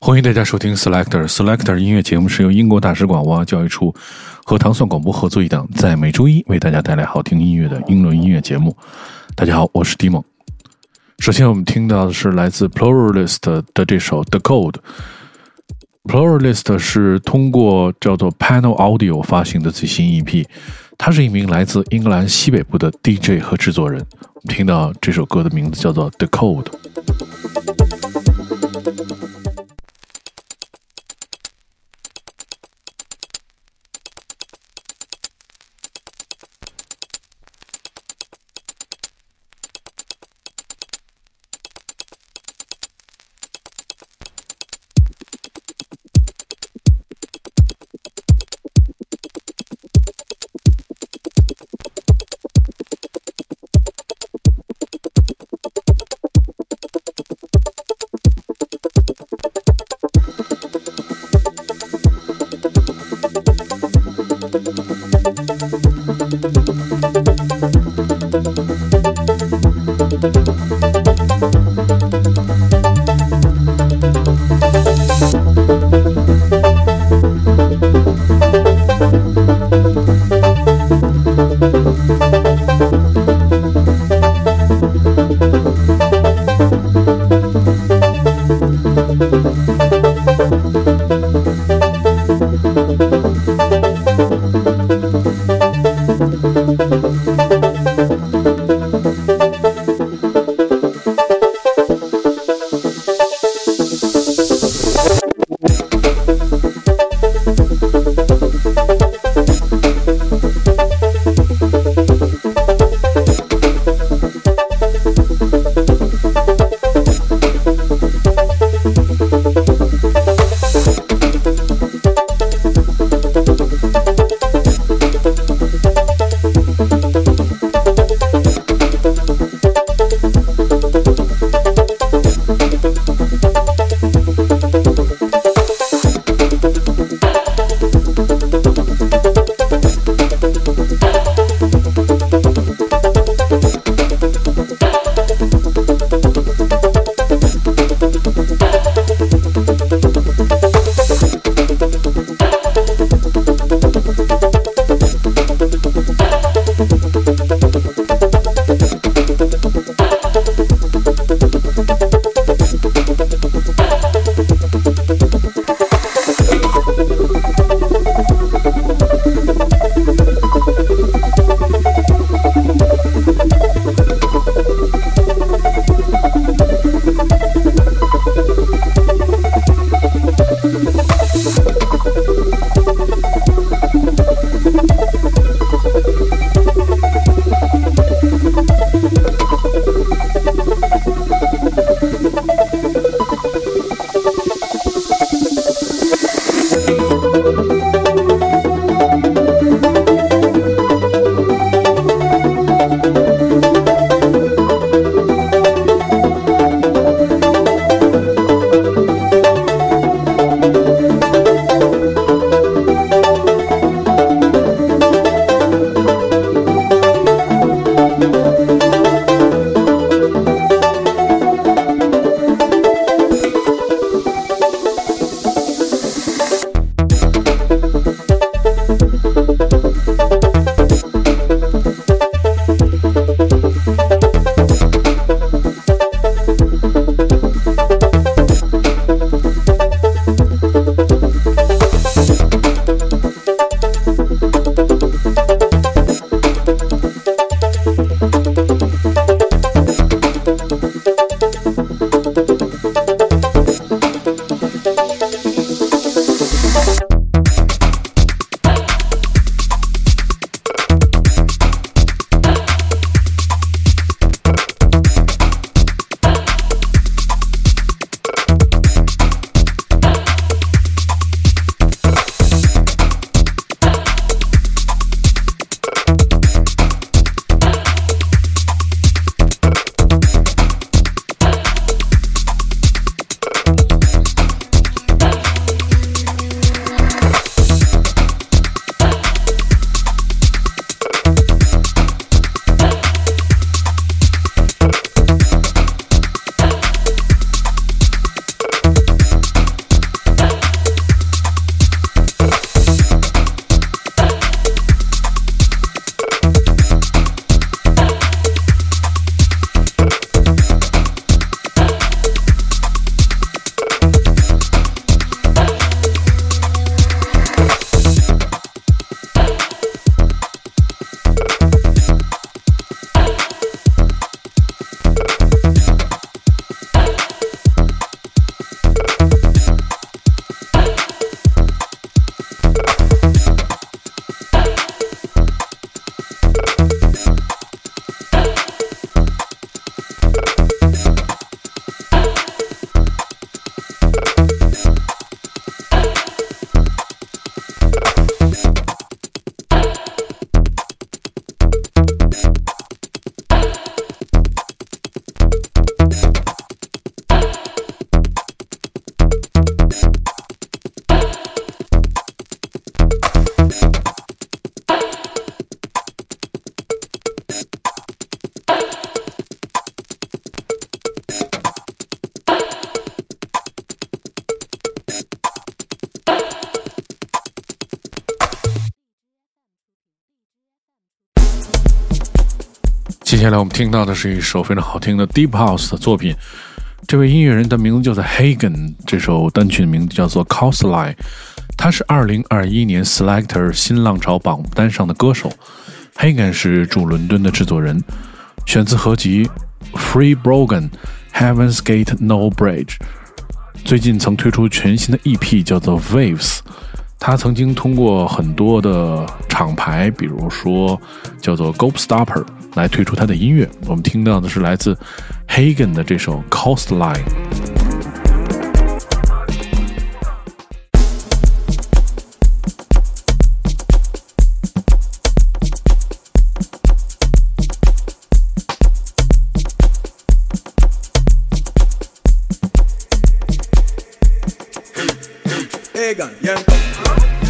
欢迎大家收听 Selector Selector 音乐节目，是由英国大使馆文化教育处和糖蒜广播合作一档，在每周一为大家带来好听音乐的英伦音乐节目。大家好，我是 d 蒙。首先，我们听到的是来自 Pluralist 的这首 The Code。Pluralist 是通过叫做 Panel Audio 发行的最新 EP。他是一名来自英格兰西北部的 DJ 和制作人。我们听到这首歌的名字叫做 The Code。接下来我们听到的是一首非常好听的 Deep House 的作品。这位音乐人的名字叫做 Hagen，这首单曲的名字叫做 c o s l i n e。他是2021年 Selector 新浪潮榜单上的歌手。Hagen 是驻伦敦的制作人，选自合集 Free Brogan Heaven's Gate No Bridge。最近曾推出全新的 EP，叫做 Waves。他曾经通过很多的厂牌，比如说叫做 Gopstopper，来推出他的音乐。我们听到的是来自 Hagen 的这首《Cost Line》。Yeah.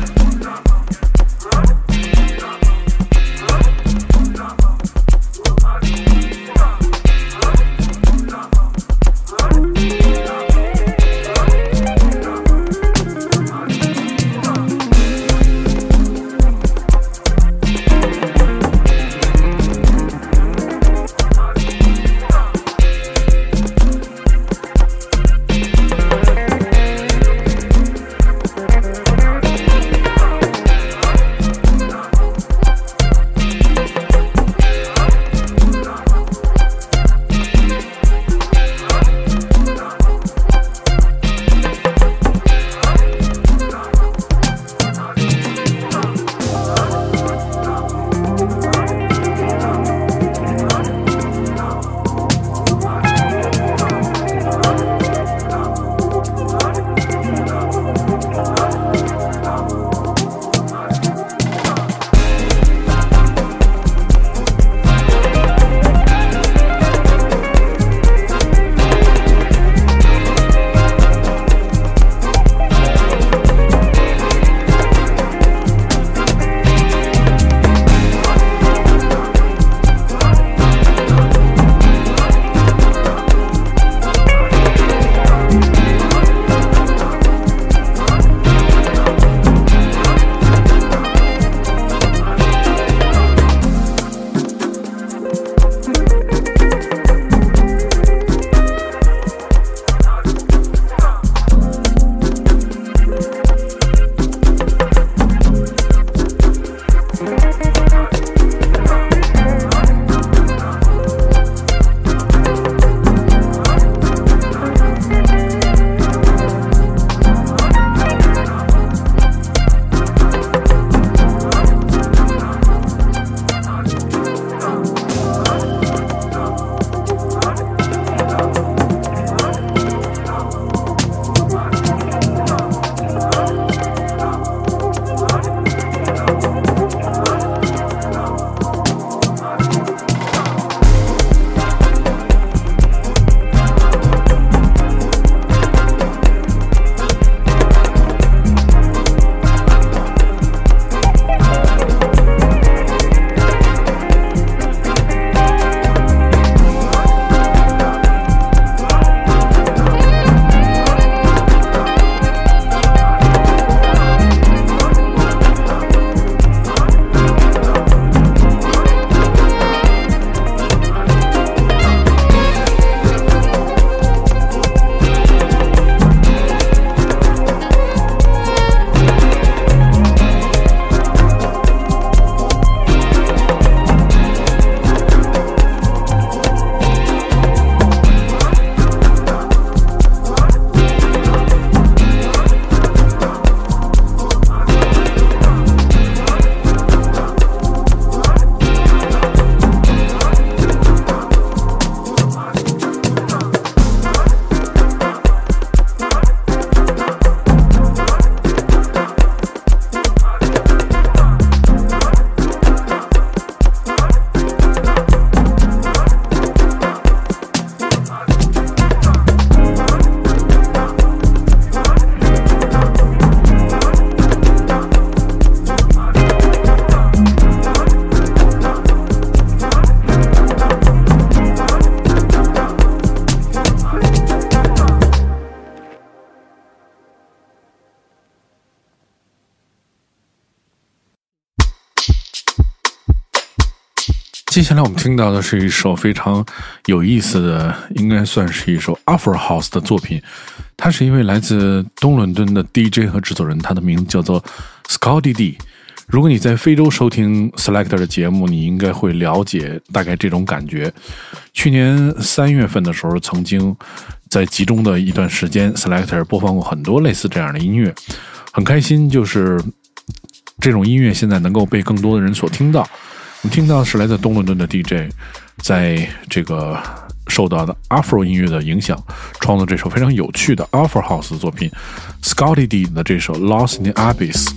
接下来我们听到的是一首非常有意思的，应该算是一首 Afro House 的作品。他是一位来自东伦敦的 DJ 和制作人，他的名字叫做 Scotty D。如果你在非洲收听 Selector 的节目，你应该会了解大概这种感觉。去年三月份的时候，曾经在集中的一段时间，Selector 播放过很多类似这样的音乐，很开心，就是这种音乐现在能够被更多的人所听到。我们听到是来自东伦敦的 DJ，在这个受到的 Afro 音乐的影响，创作这首非常有趣的 Afro House 作品，Scotty D 的这首 Lost in Abyss。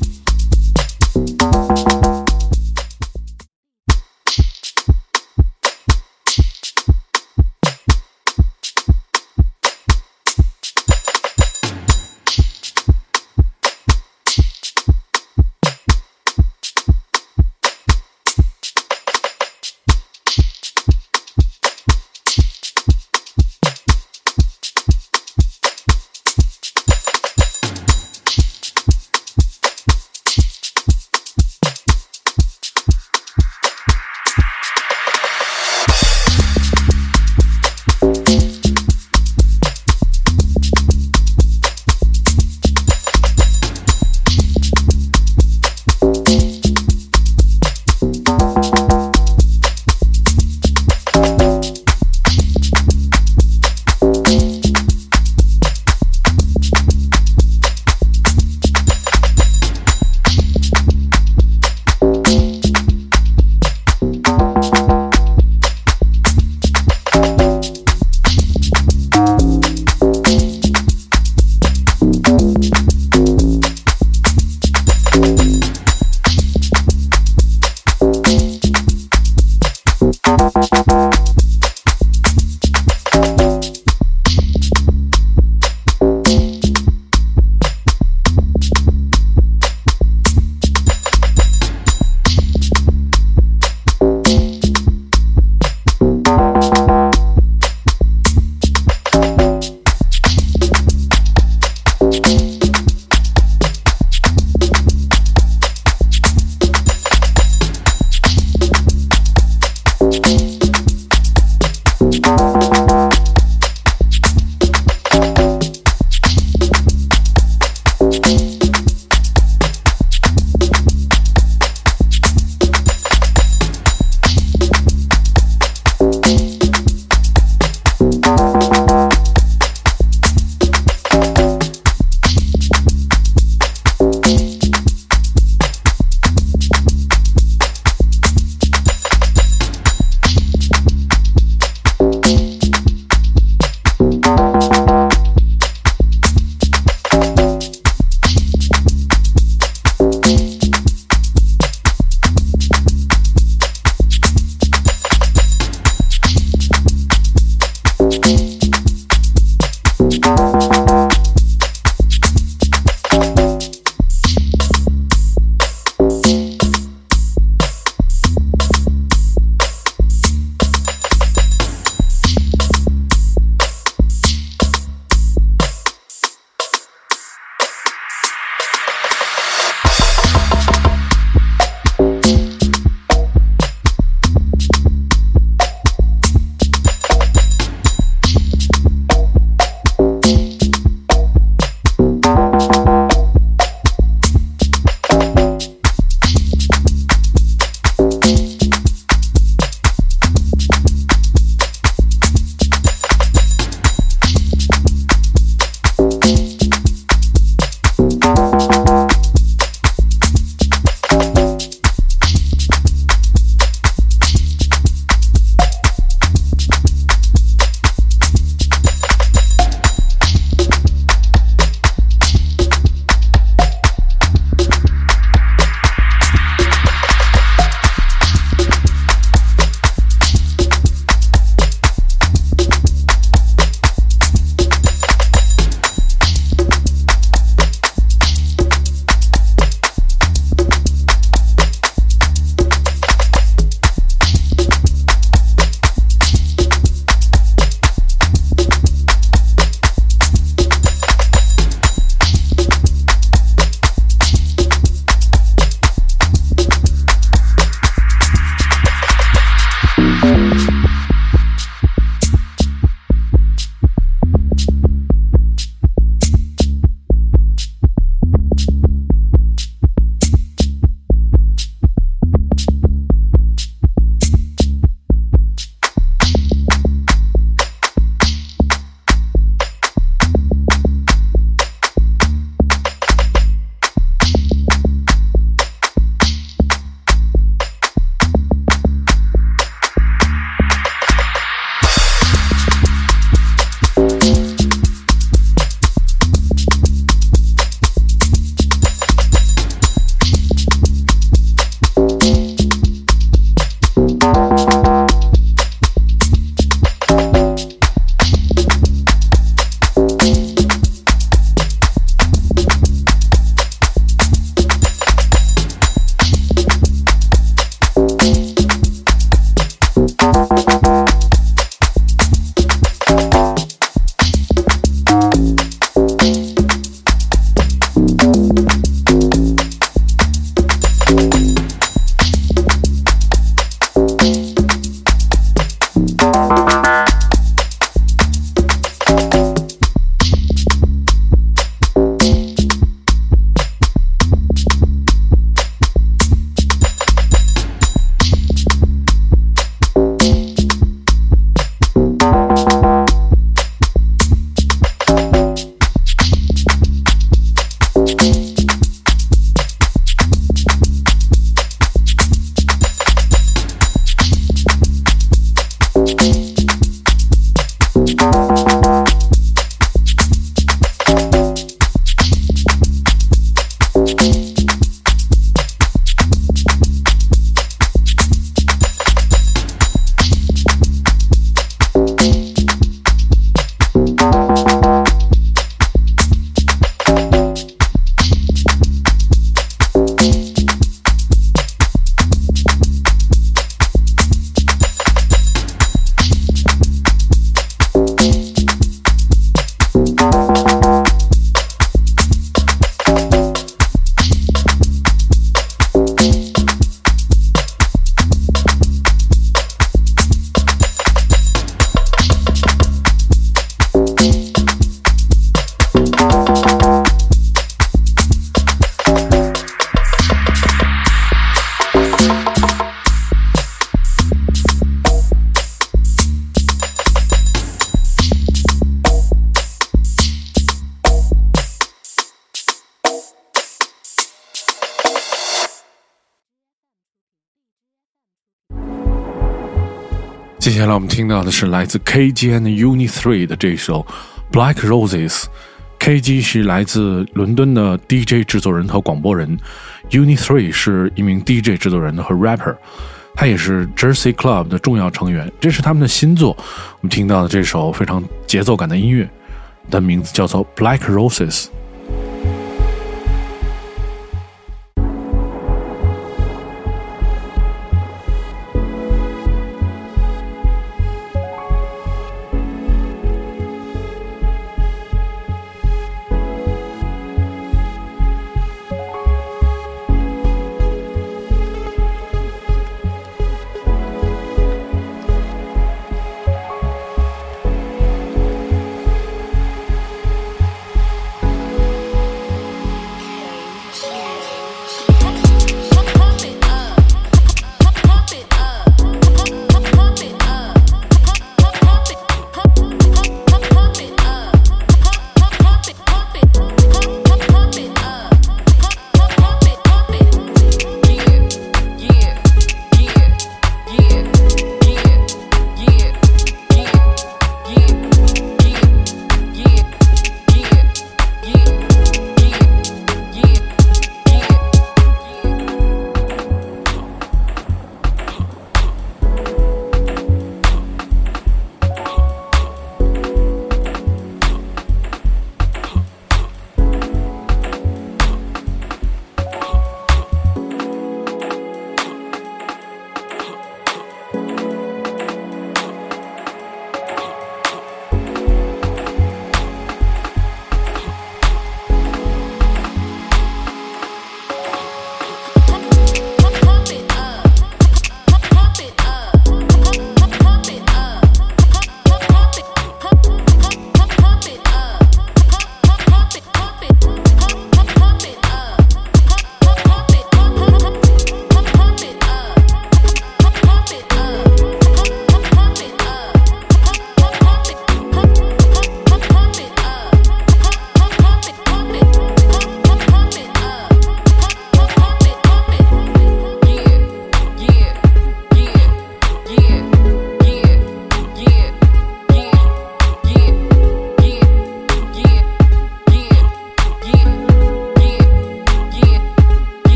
接下来我们听到的是来自 KG and Uni Three 的这首《Black Roses》。KG 是来自伦敦的 DJ 制作人和广播人，Uni Three 是一名 DJ 制作人和 rapper，他也是 Jersey Club 的重要成员。这是他们的新作，我们听到的这首非常节奏感的音乐的名字叫做《Black Roses》。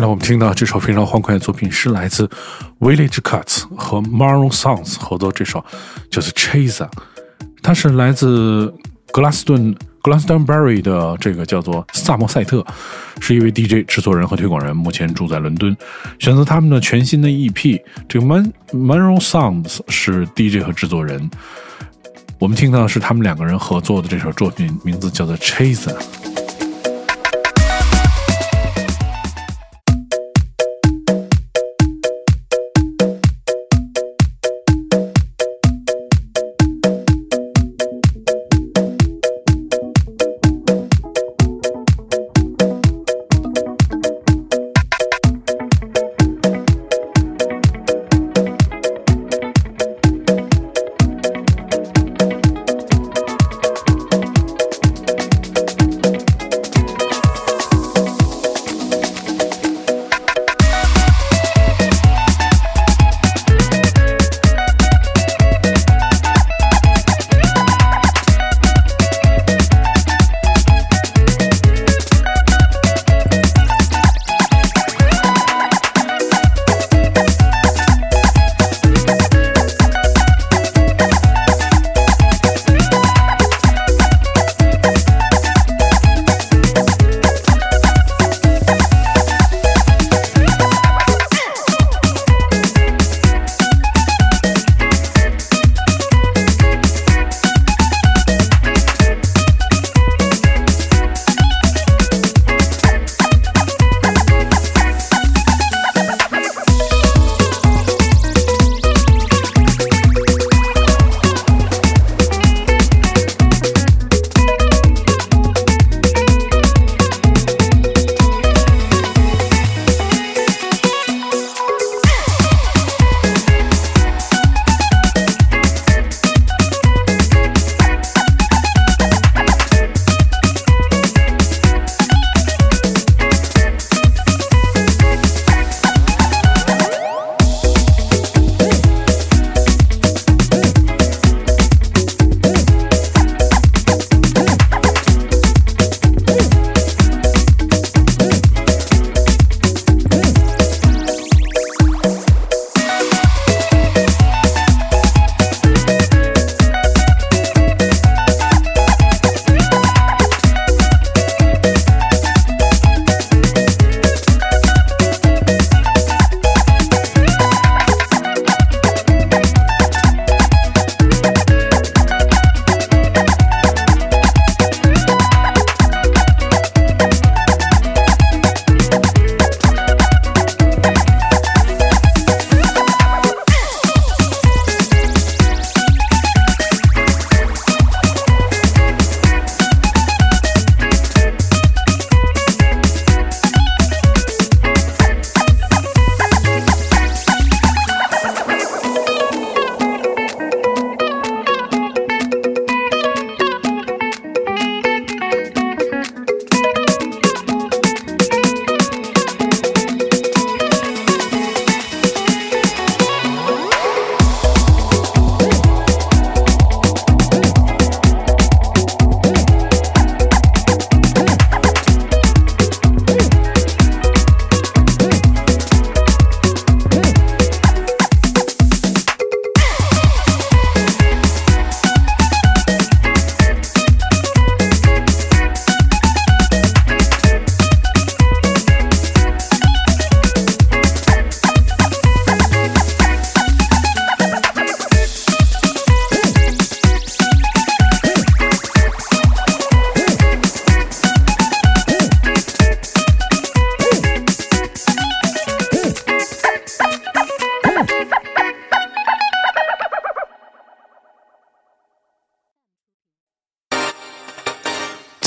下来我们听到这首非常欢快的作品是来自 Village Cuts 和 Maroon Songs 合作，这首就是 Chaser，他是来自格拉斯顿 Glastonbury 的这个叫做萨默塞特，是一位 DJ 制作人和推广人，目前住在伦敦。选择他们的全新的 EP，这个 m a r o Songs 是 DJ 和制作人。我们听到的是他们两个人合作的这首作品，名字叫做 Chaser。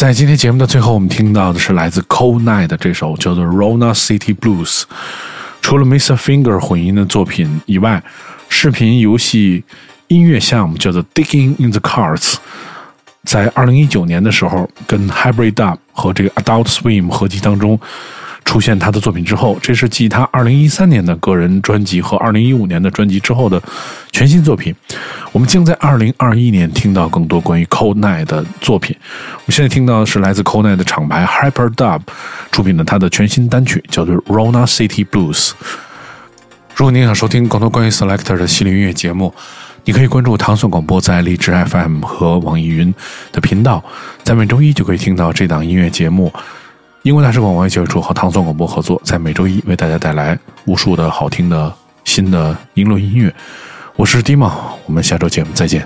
在今天节目的最后，我们听到的是来自 Cold Night 的这首叫做《Rona City Blues》。除了 Mr. Finger 混音的作品以外，视频游戏音乐项目叫做《Digging in the Cards》。在二零一九年的时候，跟 Hybrid Dub 和这个 Adult Swim 合集当中。出现他的作品之后，这是继他二零一三年的个人专辑和二零一五年的专辑之后的全新作品。我们将在二零二一年听到更多关于 Cold Night 的作品。我们现在听到的是来自 Cold Night 的厂牌 Hyper Dub 出品的他的全新单曲，叫做《Rona City Blues》。如果您想收听更多关于 Selector 的系列音乐节目，你可以关注糖蒜广播在荔枝 FM 和网易云的频道，在每周一就可以听到这档音乐节目。英国大使馆文化教育处和唐宋广播合作，在每周一为大家带来无数的好听的新的英伦音乐。我是 Dima，我们下周节目再见。